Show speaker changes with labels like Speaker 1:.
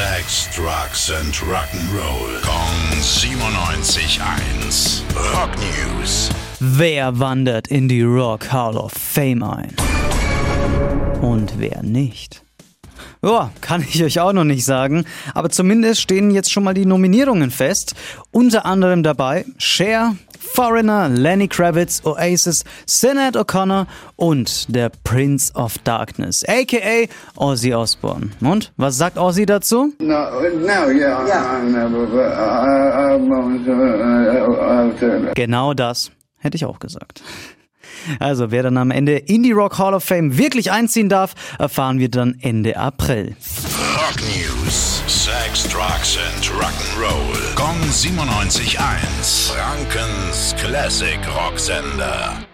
Speaker 1: Sex, Drugs and Rock'n'Roll. Kong 97.1. Rock News.
Speaker 2: Wer wandert in die Rock Hall of Fame ein? Und wer nicht? Ja, kann ich euch auch noch nicht sagen, aber zumindest stehen jetzt schon mal die Nominierungen fest. Unter anderem dabei Cher, Foreigner, Lenny Kravitz, Oasis, Sinead O'Connor und der Prince of Darkness, aka Ozzy Osbourne. Und was sagt Ozzy dazu?
Speaker 3: No, no, yeah,
Speaker 2: Genau das hätte ich auch gesagt. Also, wer dann am Ende in die Rock Hall of Fame wirklich einziehen darf, erfahren wir dann Ende April.
Speaker 1: Rock News. Sex, Drugs and Rock'n'Roll. Kong 97.1. Frankens Classic Rocksender.